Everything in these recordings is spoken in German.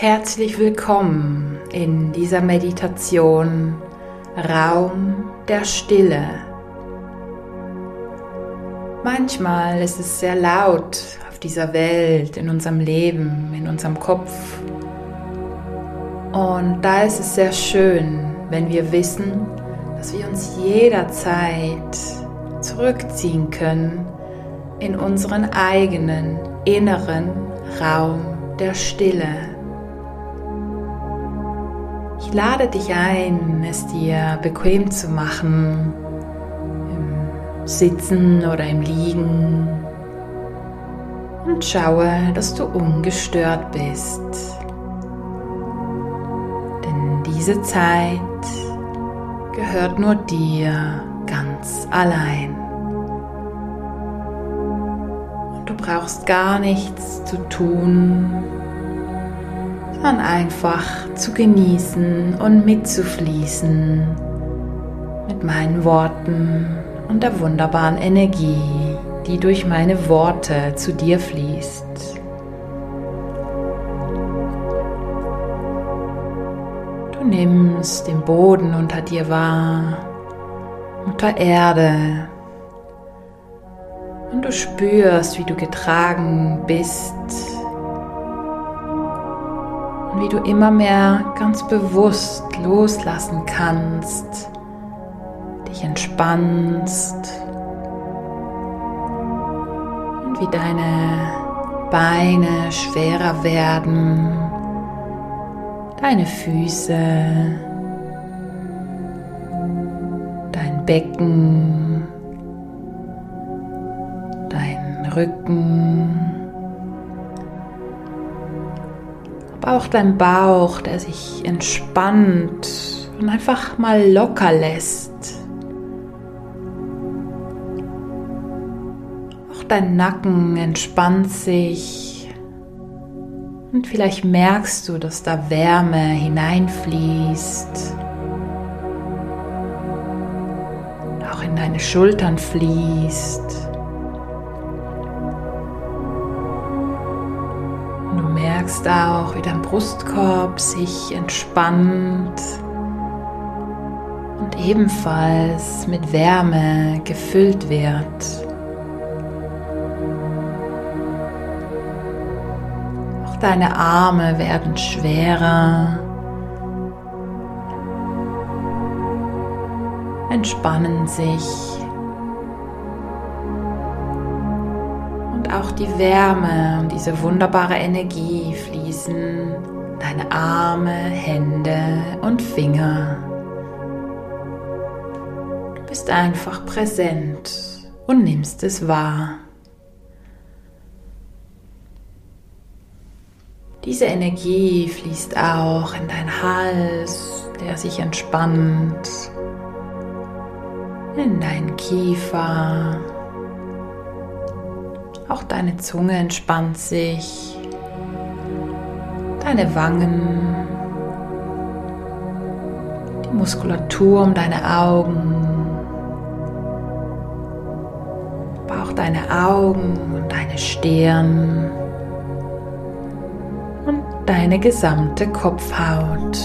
Herzlich willkommen in dieser Meditation Raum der Stille. Manchmal ist es sehr laut auf dieser Welt, in unserem Leben, in unserem Kopf. Und da ist es sehr schön, wenn wir wissen, dass wir uns jederzeit zurückziehen können in unseren eigenen inneren Raum der Stille. Ich lade dich ein, es dir bequem zu machen, im Sitzen oder im Liegen und schaue, dass du ungestört bist. Denn diese Zeit gehört nur dir ganz allein. Und du brauchst gar nichts zu tun, sondern einfach zu genießen und mitzufließen mit meinen Worten und der wunderbaren Energie, die durch meine Worte zu dir fließt. Du nimmst den Boden unter dir wahr, Mutter Erde, und du spürst, wie du getragen bist wie du immer mehr ganz bewusst loslassen kannst, dich entspannst und wie deine Beine schwerer werden, deine Füße, dein Becken, dein Rücken. Auch dein Bauch, der sich entspannt und einfach mal locker lässt. Auch dein Nacken entspannt sich und vielleicht merkst du, dass da Wärme hineinfließt. Auch in deine Schultern fließt. Merkst auch, wie dein Brustkorb sich entspannt und ebenfalls mit Wärme gefüllt wird. Auch deine Arme werden schwerer, entspannen sich. Auch die Wärme und diese wunderbare Energie fließen deine Arme, Hände und Finger. Du bist einfach präsent und nimmst es wahr. Diese Energie fließt auch in deinen Hals, der sich entspannt, in deinen Kiefer, auch deine Zunge entspannt sich, deine Wangen, die Muskulatur um deine Augen, aber auch deine Augen und deine Stirn. Und deine gesamte Kopfhaut.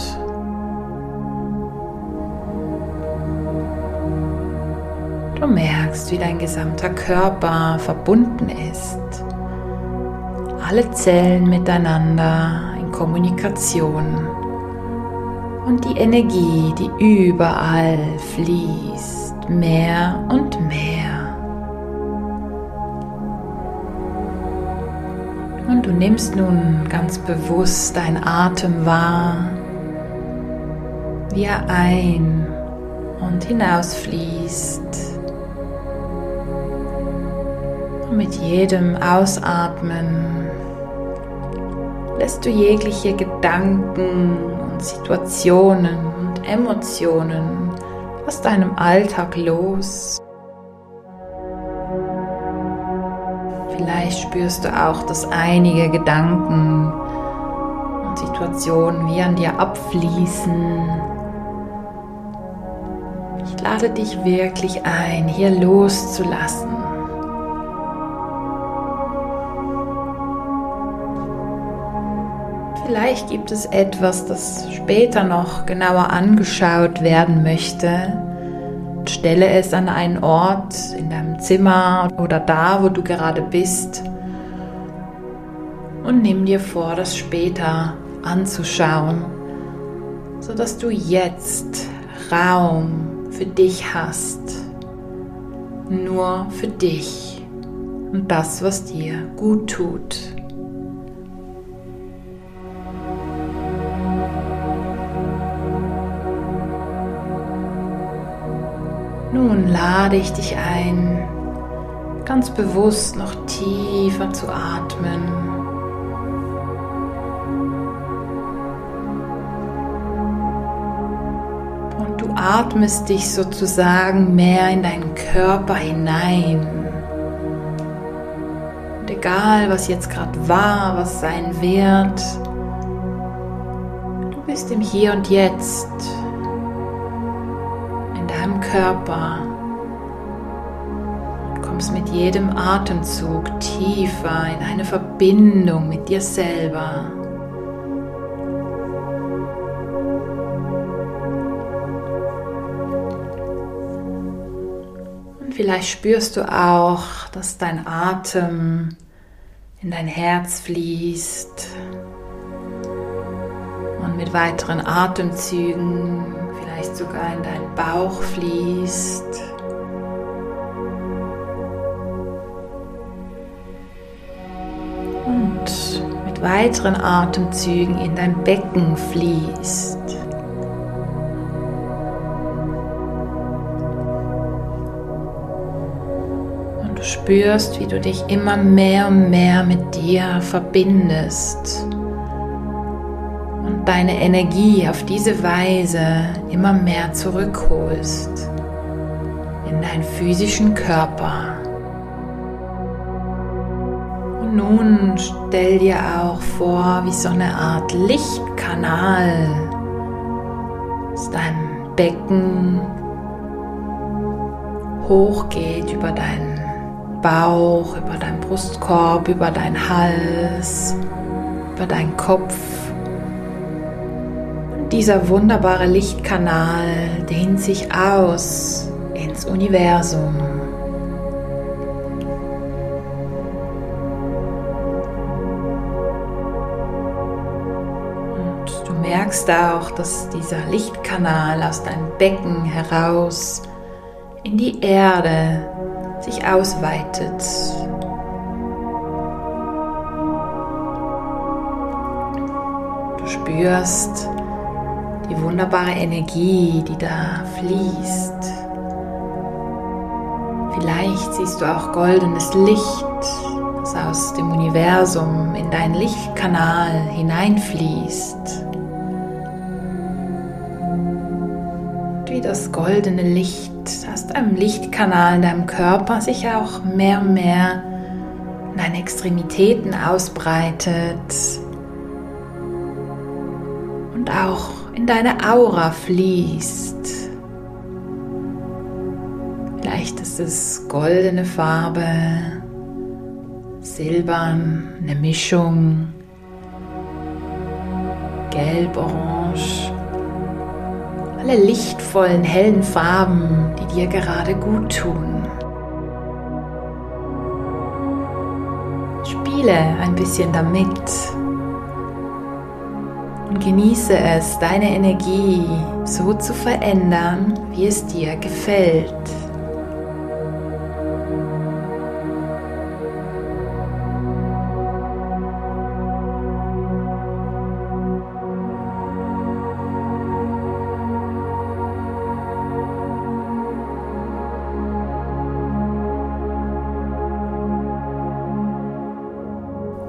Du merkst, wie dein gesamter Körper verbunden ist. Alle Zellen miteinander in Kommunikation. Und die Energie, die überall fließt, mehr und mehr. Und du nimmst nun ganz bewusst deinen Atem wahr, wie er ein und hinausfließt. Mit jedem Ausatmen lässt du jegliche Gedanken und Situationen und Emotionen aus deinem Alltag los. Vielleicht spürst du auch, dass einige Gedanken und Situationen wie an dir abfließen. Ich lade dich wirklich ein, hier loszulassen Vielleicht gibt es etwas, das später noch genauer angeschaut werden möchte. Stelle es an einen Ort in deinem Zimmer oder da, wo du gerade bist. Und nimm dir vor, das später anzuschauen, sodass du jetzt Raum für dich hast. Nur für dich und das, was dir gut tut. Nun lade ich dich ein, ganz bewusst noch tiefer zu atmen. Und du atmest dich sozusagen mehr in deinen Körper hinein. Und egal, was jetzt gerade war, was sein wird, du bist im Hier und Jetzt deinem Körper und kommst mit jedem Atemzug tiefer in eine Verbindung mit dir selber. Und vielleicht spürst du auch, dass dein Atem in dein Herz fließt und mit weiteren Atemzügen vielleicht sogar in deinen Bauch fließt. Und mit weiteren Atemzügen in dein Becken fließt. Und du spürst, wie du dich immer mehr und mehr mit dir verbindest deine Energie auf diese Weise immer mehr zurückholst in deinen physischen Körper. Und nun stell dir auch vor, wie so eine Art Lichtkanal aus deinem Becken hochgeht über deinen Bauch, über deinen Brustkorb, über deinen Hals, über deinen Kopf dieser wunderbare Lichtkanal dehnt sich aus ins Universum. Und du merkst auch, dass dieser Lichtkanal aus deinem Becken heraus in die Erde sich ausweitet. Du spürst, die wunderbare Energie, die da fließt. Vielleicht siehst du auch goldenes Licht, das aus dem Universum in deinen Lichtkanal hineinfließt. Und wie das goldene Licht aus deinem Lichtkanal in deinem Körper sich auch mehr und mehr in deine Extremitäten ausbreitet und auch in deine Aura fließt. Vielleicht ist es goldene Farbe, silbern, eine Mischung, gelb, orange, alle lichtvollen, hellen Farben, die dir gerade gut tun. Spiele ein bisschen damit und genieße es, deine Energie so zu verändern, wie es dir gefällt.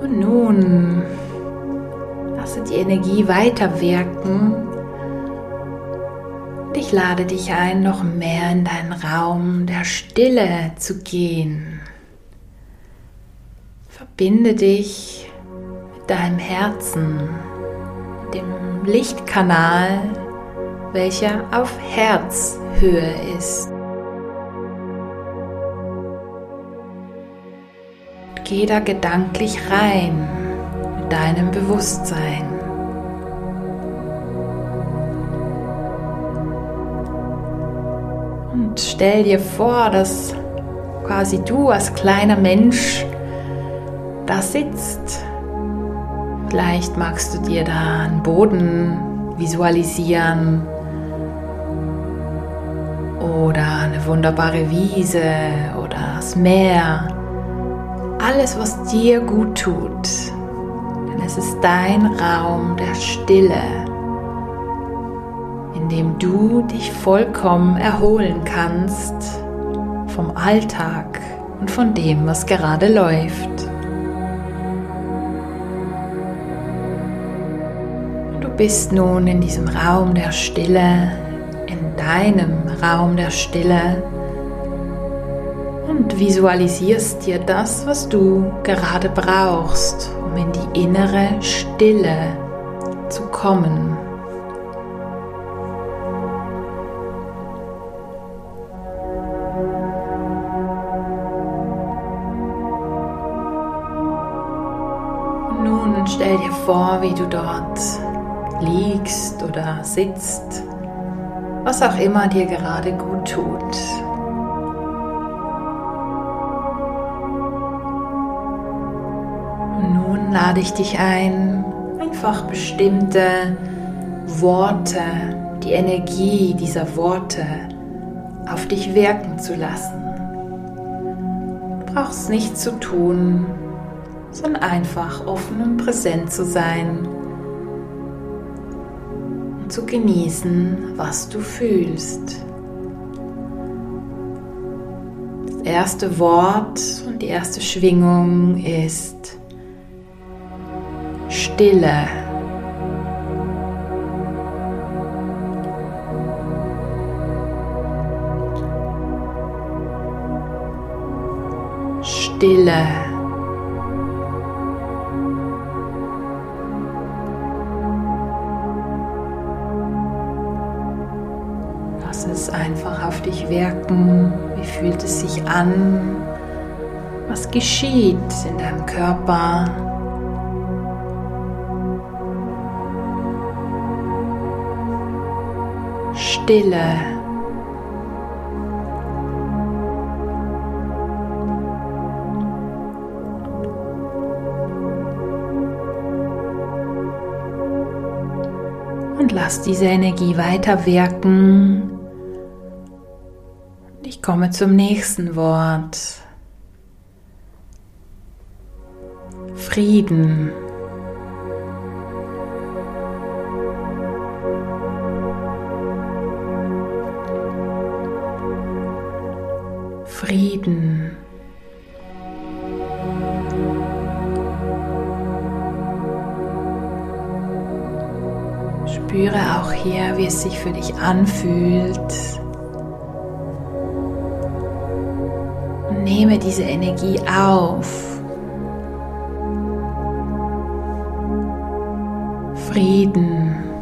Und nun Lasse die Energie weiter wirken. Und ich lade dich ein, noch mehr in deinen Raum der Stille zu gehen. Verbinde dich mit deinem Herzen, dem Lichtkanal, welcher auf Herzhöhe ist. Geh da gedanklich rein deinem Bewusstsein. Und stell dir vor, dass quasi du als kleiner Mensch da sitzt. Vielleicht magst du dir da einen Boden visualisieren oder eine wunderbare Wiese oder das Meer. Alles, was dir gut tut. Denn es ist dein Raum der Stille, in dem du dich vollkommen erholen kannst vom Alltag und von dem, was gerade läuft. Du bist nun in diesem Raum der Stille, in deinem Raum der Stille und visualisierst dir das, was du gerade brauchst, um in die innere Stille zu kommen. Nun stell dir vor, wie du dort liegst oder sitzt, was auch immer dir gerade gut tut. Lade ich dich ein, einfach bestimmte Worte, die Energie dieser Worte auf dich wirken zu lassen. Du brauchst nichts zu tun, sondern einfach offen und präsent zu sein und zu genießen, was du fühlst. Das erste Wort und die erste Schwingung ist Stille. Stille. Lass es einfach auf dich wirken. Wie fühlt es sich an? Was geschieht in deinem Körper? Stille. Und lass diese Energie weiter wirken. Ich komme zum nächsten Wort. Frieden. Frieden. Wie es sich für dich anfühlt. Und nehme diese Energie auf. Frieden.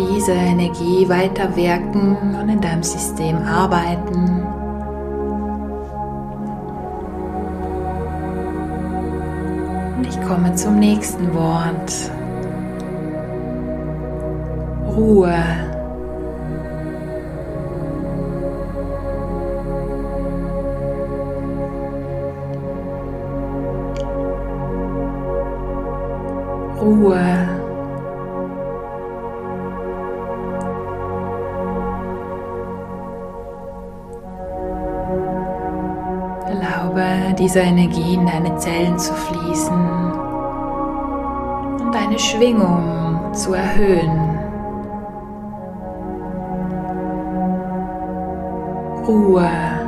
Diese Energie weiter wirken und in deinem System arbeiten. Und ich komme zum nächsten Wort. Ruhe. Ruhe. Dieser Energie in deine Zellen zu fließen und deine Schwingung zu erhöhen. Ruhe.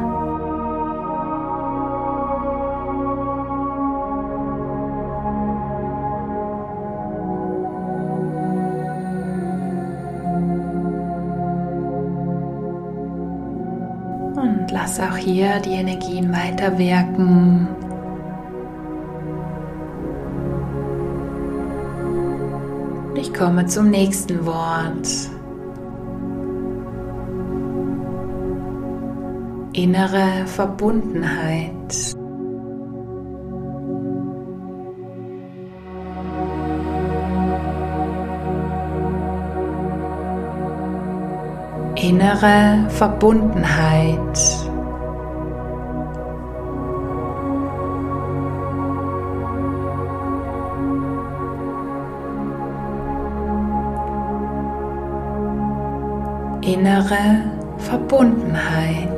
Hier die Energien weiter wirken. Ich komme zum nächsten Wort. innere Verbundenheit. Innere Verbundenheit. Innere Verbundenheit.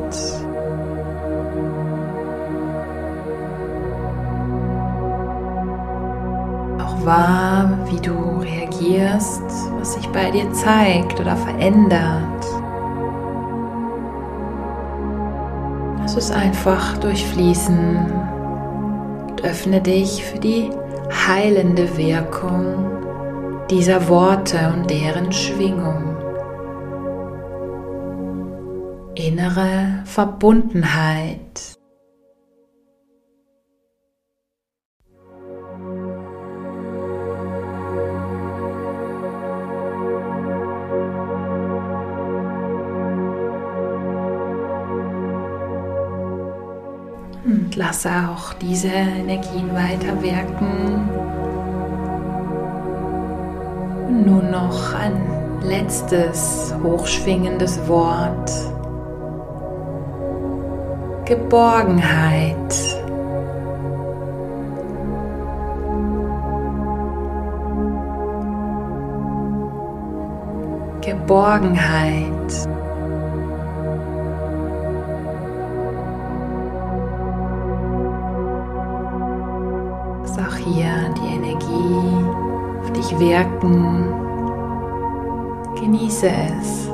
Auch wahr, wie du reagierst, was sich bei dir zeigt oder verändert. Lass es einfach durchfließen und öffne dich für die heilende Wirkung dieser Worte und deren Schwingung. Innere Verbundenheit. Und lasse auch diese Energien weiter wirken. Nun noch ein letztes hochschwingendes Wort. Geborgenheit. Geborgenheit. Lass auch hier die Energie auf dich wirken. Genieße es.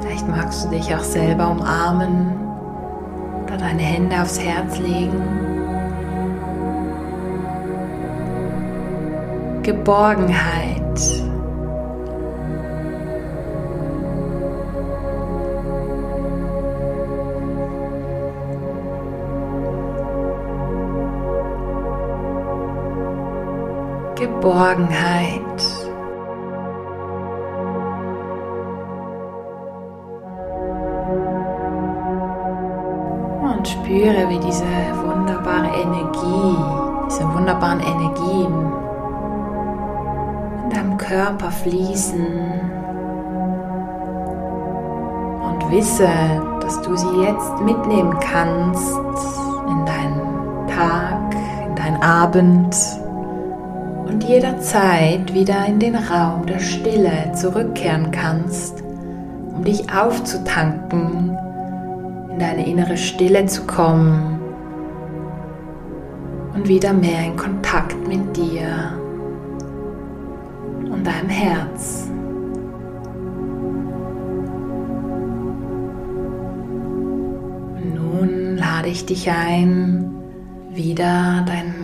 Vielleicht magst du dich auch selber umarmen deine Hände aufs Herz legen. Geborgenheit. Geborgenheit. Spüre, wie diese wunderbare Energie, diese wunderbaren Energien in deinem Körper fließen. Und wisse, dass du sie jetzt mitnehmen kannst in deinen Tag, in deinen Abend und jederzeit wieder in den Raum der Stille zurückkehren kannst, um dich aufzutanken in deine innere Stille zu kommen und wieder mehr in Kontakt mit dir und deinem Herz. nun lade ich dich ein, wieder deinen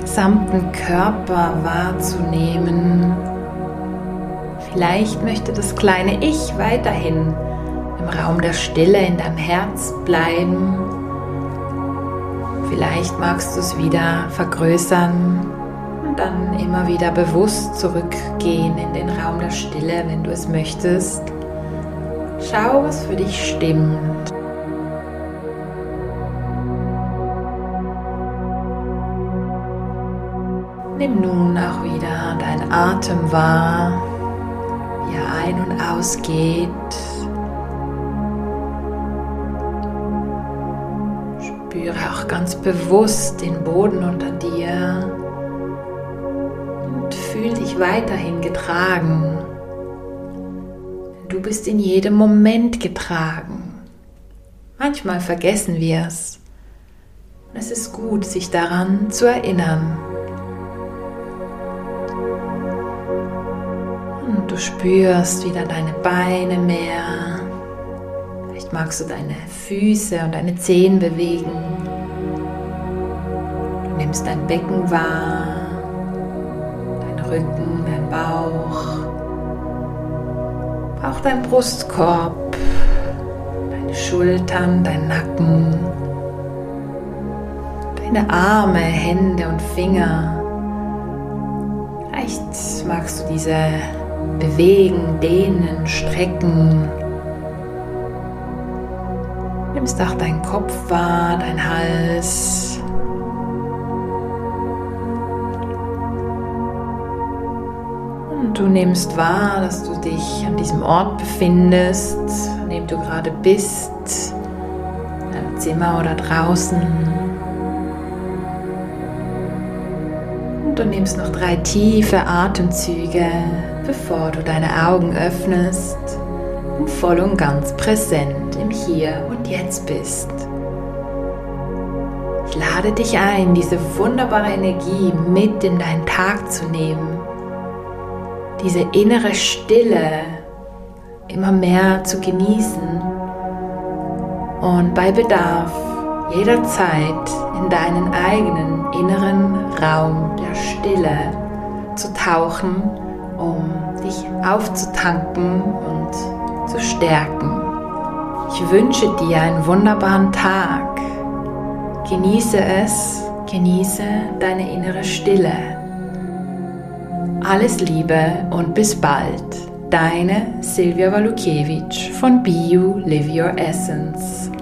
gesamten Körper wahrzunehmen. Vielleicht möchte das kleine Ich weiterhin im Raum der Stille in deinem Herz bleiben. Vielleicht magst du es wieder vergrößern und dann immer wieder bewusst zurückgehen in den Raum der Stille, wenn du es möchtest. Schau, was für dich stimmt. Nimm nun auch wieder deinen Atem wahr, wie er ein- und ausgeht. Spüre auch ganz bewusst den Boden unter dir und fühl dich weiterhin getragen. Du bist in jedem Moment getragen. Manchmal vergessen wir es. Es ist gut, sich daran zu erinnern. Und du spürst wieder deine Beine mehr magst du deine Füße und deine Zehen bewegen. Du nimmst dein Becken wahr, dein Rücken, dein Bauch, auch dein Brustkorb, deine Schultern, dein Nacken, deine Arme, Hände und Finger. Vielleicht magst du diese bewegen, dehnen, strecken Nimmst auch deinen Kopf wahr, dein Hals. Und du nimmst wahr, dass du dich an diesem Ort befindest, an dem du gerade bist, im Zimmer oder draußen. Und du nimmst noch drei tiefe Atemzüge, bevor du deine Augen öffnest und voll und ganz präsent im Hier und Jetzt bist. Ich lade dich ein, diese wunderbare Energie mit in deinen Tag zu nehmen. Diese innere Stille immer mehr zu genießen und bei Bedarf jederzeit in deinen eigenen inneren Raum der Stille zu tauchen, um dich aufzutanken und zu stärken. Ich wünsche dir einen wunderbaren Tag. Genieße es, genieße deine innere Stille. Alles Liebe und bis bald. Deine Silvia Walukiewicz von You Live Your Essence.